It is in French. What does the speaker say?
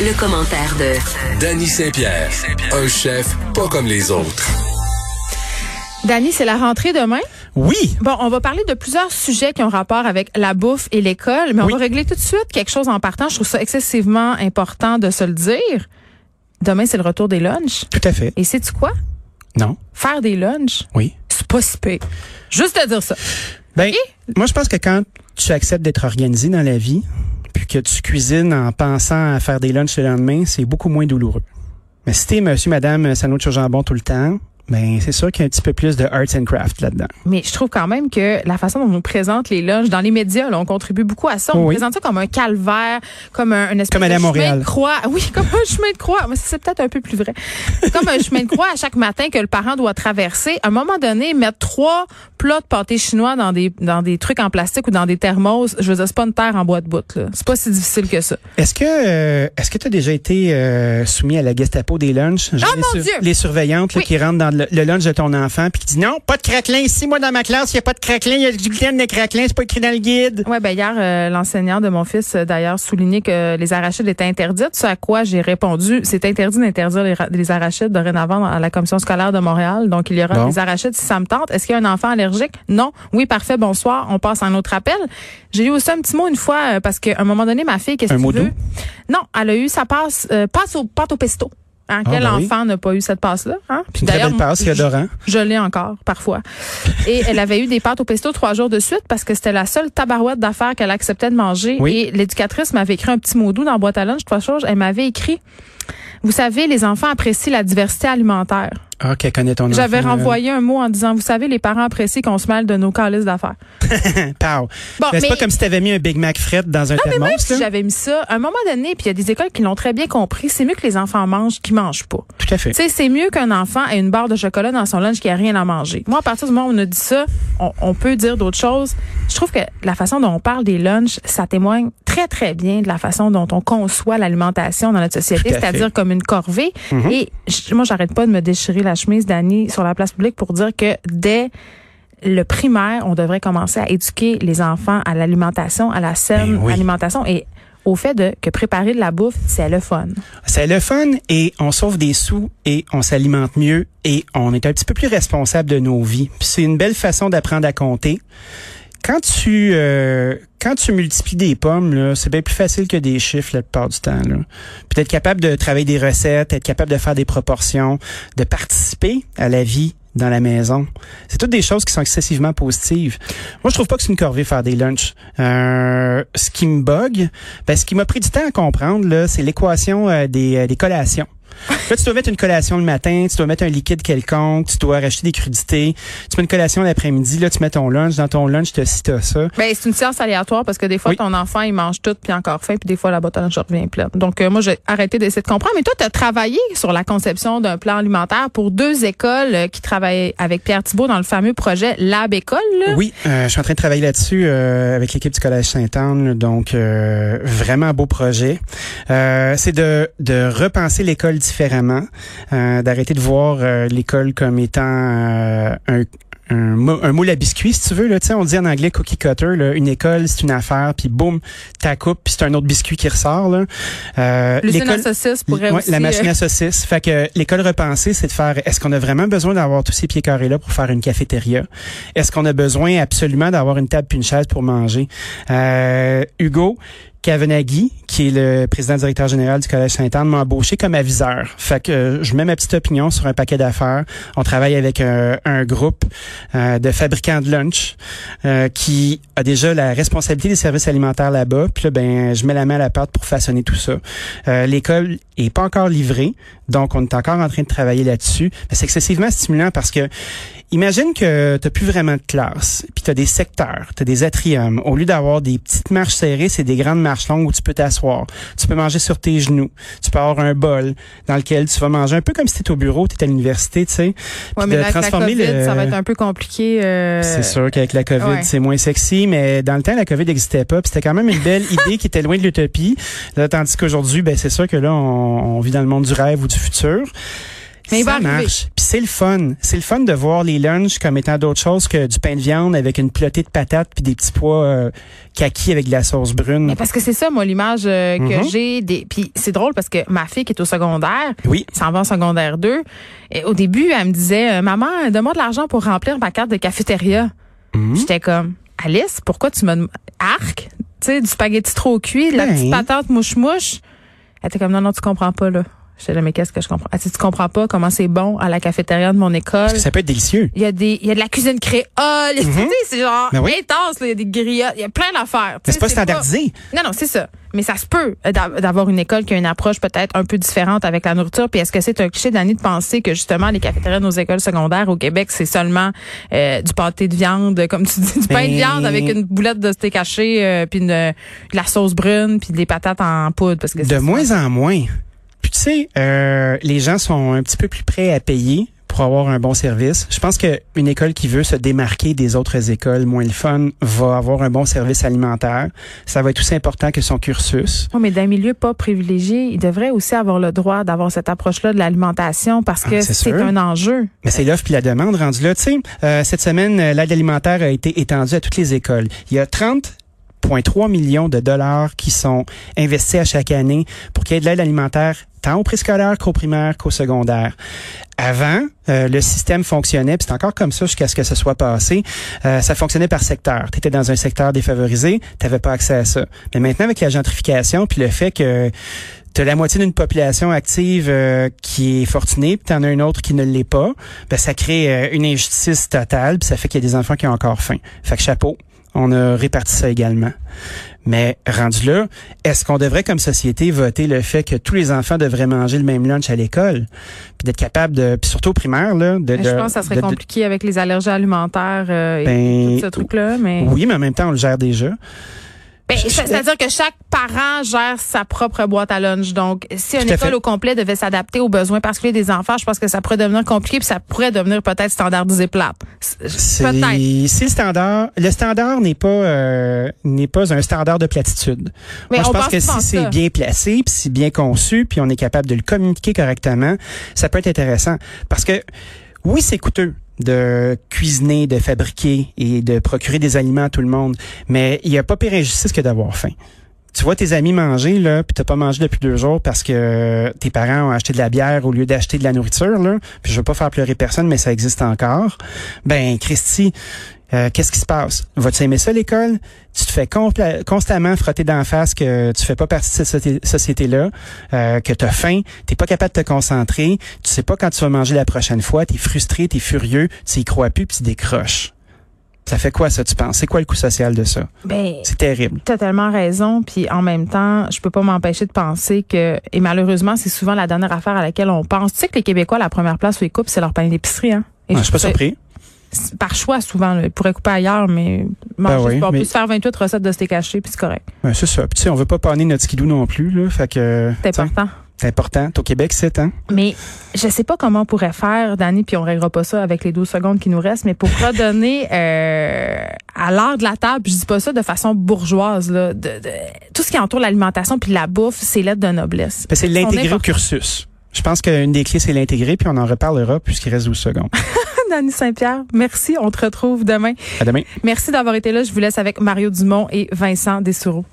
Le commentaire de Danny Saint-Pierre, un chef pas comme les autres. Dani, c'est la rentrée demain? Oui. Bon, on va parler de plusieurs sujets qui ont rapport avec la bouffe et l'école, mais on Oui. va régler tout de suite quelque chose en partant. Je trouve ça excessivement important de se le dire. Demain, c'est le retour des lunchs. Tout à fait. Et sais-tu quoi? Non. Faire des lunchs, Oui. c'est pas si pire. Juste te dire ça. Ben, moi, je pense que quand tu acceptes d'être organisé dans la vie, puis que tu cuisines en pensant à faire des lunchs le lendemain, c'est beaucoup moins douloureux. Mais si monsieur, madame, sandwich au jambon tout le temps, ben, c'est sûr qu'il y a un petit peu plus de arts and craft là-dedans. Mais je trouve quand même que la façon dont on nous présente les lunchs dans les médias, là, on contribue beaucoup à ça. On oui. présente ça comme un calvaire, comme un, une espèce Comme de chemin Montréal. de croix. Oui, comme un chemin de croix. Mais c'est peut-être un peu plus vrai. comme un chemin de croix à chaque matin que le parent doit traverser. À un moment donné, mettre trois plats de pâté chinois dans des dans des trucs en plastique ou dans des thermos, je veux dire, c'est pas une terre en bois de bout. C'est pas si difficile que ça. Est-ce que euh, est-ce que tu as déjà été euh, soumis à la Gestapo des lunchs? Oh, les, mon Dieu! les surveillantes là, Oui. qui rentrent dans le, le lunch de ton enfant puis qui disent non, pas de craquelin ici, moi dans ma classe, il n'y a pas de craquelin, il y a du gluten de craquelin, c'est pas écrit dans le guide. Ouais, ben hier, euh, l'enseignant de mon fils, euh, d'ailleurs, soulignait que les arachides étaient interdites. Ce à quoi j'ai répondu, c'est interdit d'interdire les, ra- les arachides dorénavant à la commission scolaire de Montréal. Donc, il y aura Bon. des arachides si ça me tente. Est-ce qu'il y a un enfant allergique? Non. Oui, parfait, bonsoir. On passe à un autre appel. J'ai eu aussi un petit mot une fois, euh, parce qu'à un moment donné, ma fille, qu'est-ce que tu mot veux? doux? Non, elle a eu sa passe, euh, passe au, pâte au pesto. Hein, Ah, quel ben oui. enfant n'a pas eu cette passe-là? Hein? Puis Une très belle passe, je- adorant. je l'ai encore, parfois. Et elle avait eu des pâtes au pesto trois jours de suite parce que c'était la seule tabarouette d'affaires qu'elle acceptait de manger. Oui. Et l'éducatrice m'avait écrit un petit mot doux dans la boîte à lunch, trois choses. Elle m'avait écrit, vous savez, les enfants apprécient la diversité alimentaire. Ah, qu'elle connaît ton. J'avais renvoyé un mot en disant, vous savez, les parents apprécient qu'on se mêle de nos calices d'affaires. Pow. Bon, Mais c'est mais- pas comme si t'avais mis un Big Mac fret dans un mais thermos, même si j'avais mis ça, à un moment donné, puis il y a des écoles qui l'ont très bien compris, c'est mieux que les enfants mangent qu'ils mangent pas. Tout à fait. Tu sais, c'est mieux qu'un enfant ait une barre de chocolat dans son lunch qui a rien à manger. Moi, à partir du moment où on a dit ça, on, on peut dire d'autres choses. Je trouve que la façon dont on parle des lunchs, ça témoigne très, très bien de la façon dont on conçoit l'alimentation dans notre société, c'est-à-dire fait. comme une corvée. Mhm. Et je- moi, j'arrête pas de me déchirer la chemise d'Annie sur la place publique pour dire que dès le primaire, on devrait commencer à éduquer les enfants à l'alimentation, à la saine Ben oui. alimentation et au fait de que préparer de la bouffe, c'est le fun. C'est le fun et on sauve des sous et on s'alimente mieux et on est un petit peu plus responsable de nos vies. Puis c'est une belle façon d'apprendre à compter. Quand tu euh, quand tu multiplies des pommes, c'est bien plus facile que des chiffres la plupart du temps. Là. Puis d'être capable de travailler des recettes, être capable de faire des proportions, de participer à la vie dans la maison. C'est toutes des choses qui sont excessivement positives. Moi, je trouve pas que c'est une corvée faire des lunchs. Euh, ce qui me bug, ben, ce qui m'a pris du temps à comprendre, c'est l'équation euh, des, euh, des collations. Là, tu dois mettre une collation le matin, tu dois mettre un liquide quelconque, tu dois racheter des crudités, tu mets une collation l'après-midi, là, tu mets ton lunch, dans ton lunch, tu as ça. Ben, c'est une science aléatoire parce que des fois, Oui. ton enfant, il mange tout puis encore faim, puis des fois, la boîte à lunch revient pleine. Donc, euh, moi, j'ai arrêté d'essayer de comprendre. Mais toi, tu as travaillé sur la conception d'un plan alimentaire pour deux écoles euh, qui travaillent avec Pierre Thibault dans le fameux projet Lab École. là? Oui, euh, je suis en train de travailler là-dessus euh, avec l'équipe du Collège Sainte-Anne, donc euh, vraiment beau projet. Euh, c'est de, de repenser l'école différemment, euh, d'arrêter de voir euh, l'école comme étant euh, un un, mou- un moule à biscuits, si tu veux. Là, Tu sais, on dit en anglais cookie cutter. Là, une école, c'est une affaire, puis boum, ta coupe, puis c'est un autre biscuit qui ressort. Là. Euh, L'usine à l'école- saucisses pourrait Ouais, aussi... la machine euh, à saucisses. Fait que l'école repensée, c'est de faire, est-ce qu'on a vraiment besoin d'avoir tous ces pieds carrés-là pour faire une cafétéria? Est-ce qu'on a besoin absolument d'avoir une table puis une chaise pour manger? Euh, Hugo, Kavanaghi, qui est le président directeur général du Collège Sainte-Anne, m'a embauché comme aviseur. Fait que euh, je mets ma petite opinion sur un paquet d'affaires. On travaille avec un, un groupe euh, de fabricants de lunch euh, qui a déjà la responsabilité des services alimentaires là-bas. Puis là, ben, je mets la main à la pâte pour façonner tout ça. Euh, L'école est pas encore livrée, donc on est encore en train de travailler là-dessus. C'est excessivement stimulant parce que Imagine que tu plus vraiment de classe, puis tu as des secteurs, tu as des atriums. Au lieu d'avoir des petites marches serrées, c'est des grandes marches longues où tu peux t'asseoir. Tu peux manger sur tes genoux. Tu peux avoir un bol dans lequel tu vas manger un peu comme si tu au bureau, es à l'université, tu sais. Ouais, mais de avec la COVID, le- ça va être un peu compliqué. euh, C'est sûr qu'avec la COVID, ouais. c'est moins sexy, mais dans le temps, la COVID n'existait pas. C'était quand même une belle idée qui était loin de l'utopie. Là, Tandis qu'aujourd'hui, ben, c'est sûr que là, on, on vit dans le monde du rêve ou du futur. Mais il va ça marche. Puis c'est le fun. C'est le fun de voir les lunchs comme étant d'autres choses que du pain de viande avec une pelotée de patates puis des petits pois euh, kaki avec de la sauce brune. Mais parce que c'est ça, moi, l'image euh, que Mhm. j'ai. des Puis c'est drôle parce que ma fille qui est au secondaire, Oui. s'en va en secondaire 2, et au début, elle me disait, euh, maman, donne-moi de l'argent pour remplir ma carte de cafétéria. Mhm. J'étais comme, Alice, pourquoi tu me... Arc? Tu sais, du spaghetti trop cuit, de la Ben. petite patate mouche-mouche. Elle était comme, non, non, tu comprends pas, là. J'étais là, mais qu'est-ce que je comprends? Elle dit, tu comprends pas comment c'est bon à la cafétéria de mon école. Parce que ça peut être délicieux. Il y a des, il y a de la cuisine créole. Tu sais, c'est genre Ben oui. intense, là. Il y a des griottes. Il y a plein d'affaires. Sais, c'est pas standardisé. non, non, c'est ça. Mais ça se peut euh, d'a- d'avoir une école qui a une approche peut-être un peu différente avec la nourriture. Puis est-ce que c'est un cliché d'année de penser que justement les cafétérias de nos écoles secondaires au Québec, c'est seulement euh, du pâté de viande, comme tu dis, du pain de Ben- viande avec une boulette de steak haché, euh, puis une, de la sauce brune, puis des patates en poudre. Parce que De moins en moins. Sais, euh, les gens sont un petit peu plus prêts à payer pour avoir un bon service. Je pense qu'une école qui veut se démarquer des autres écoles moins le fun va avoir un bon service alimentaire. Ça va être aussi important que son cursus. Oh, mais d'un milieu pas privilégié, il devrait aussi avoir le droit d'avoir cette approche-là de l'alimentation parce que Ah, c'est c'est un enjeu. Mais c'est l'offre puis la demande rendu là. Tu sais, euh, cette semaine, euh, l'aide alimentaire a été étendue à toutes les écoles. Il y a 30,3 millions de dollars qui sont investis à chaque année pour qu'il y ait de l'aide alimentaire tant au préscolaire qu'au primaire qu'au secondaire. Avant, euh, le système fonctionnait, puis c'est encore comme ça jusqu'à ce que ça soit passé, euh, ça fonctionnait par secteur. Tu étais dans un secteur défavorisé, tu n'avais pas accès à ça. Mais maintenant, avec la gentrification, puis le fait que tu la moitié d'une population active euh, qui est fortunée, puis tu en as une autre qui ne l'est pas, ben, ça crée une injustice totale, puis ça fait qu'il y a des enfants qui ont encore faim. Fait que chapeau, on a réparti ça également. Mais rendu là, est-ce qu'on devrait comme société voter le fait que tous les enfants devraient manger le même lunch à l'école, puis d'être capable de, puis surtout au primaire là, de, Mais je de- pense que ça serait de- de- compliqué avec les allergies alimentaires euh, Ben, et tout ce truc-là. Mais... Oui, mais en même temps, on le gère déjà. Ben, C'est-à-dire que chaque parent gère sa propre boîte à lunch. Donc, si une école fait. au complet devait s'adapter aux besoins particuliers des enfants, je pense que ça pourrait devenir compliqué puis ça pourrait devenir peut-être standardisé plate. Peut-être. c'est standard. Le standard n'est pas euh, n'est pas un standard de platitude. Mais Moi, je on pense pense que si c'est bien placé, puis si bien conçu, puis on est capable de le communiquer correctement, ça peut être intéressant. Parce que oui, c'est coûteux de cuisiner, de fabriquer et de procurer des aliments à tout le monde, mais il n'y a pas pire injustice que d'avoir faim. Tu vois tes amis manger là, puis t'as pas mangé depuis deux jours parce que tes parents ont acheté de la bière au lieu d'acheter de la nourriture là. Puis je veux pas faire pleurer personne, mais ça existe encore. Ben, Christy, euh, qu'est-ce qui se passe? Vas-tu aimer ça l'école? Tu te fais constamment frotter d'en face que tu fais pas partie de cette soci- société-là, euh, que tu as faim, t'es pas capable de te concentrer, tu sais pas quand tu vas manger la prochaine fois, t'es frustré, t'es furieux, tu y crois plus, puis tu décroches. Ça fait quoi ça, tu penses? C'est quoi le coût social de ça? Ben, C'est terrible. T'as tellement raison, puis en même temps, je peux pas m'empêcher de penser que, et malheureusement, c'est souvent la dernière affaire à laquelle on pense. Tu sais que les Québécois, la première place où ils coupent, c'est leur pain d'épicerie, hein? Et Ouais, je suis pas surpris. Par choix, souvent, là. ils pourraient couper ailleurs, mais manger, Ben oui, on mais- peut se faire 28 recettes de steak haché, puis c'est correct. Ben, c'est ça. Puis tu sais, on veut pas panner notre skidoo non plus, là. Fait que. C'est important. C'est important. Au Québec, c'est, hein? Mais je sais pas comment on pourrait faire, Dani, puis on réglera pas ça avec les 12 secondes qui nous restent, mais pour redonner euh, à l'heure de la table, puis je dis pas ça de façon bourgeoise, là, de, de- tout ce qui entoure l'alimentation puis la bouffe, c'est l'aide de noblesse. Ben, c'est l'intégrer au cursus. Je pense qu'une des clés, c'est l'intégrer, puis on en reparlera puisqu'il reste 12 secondes. Dani Saint-Pierre, merci, on te retrouve demain. À demain. Merci d'avoir été là. Je vous laisse avec Mario Dumont et Vincent Dessoureau.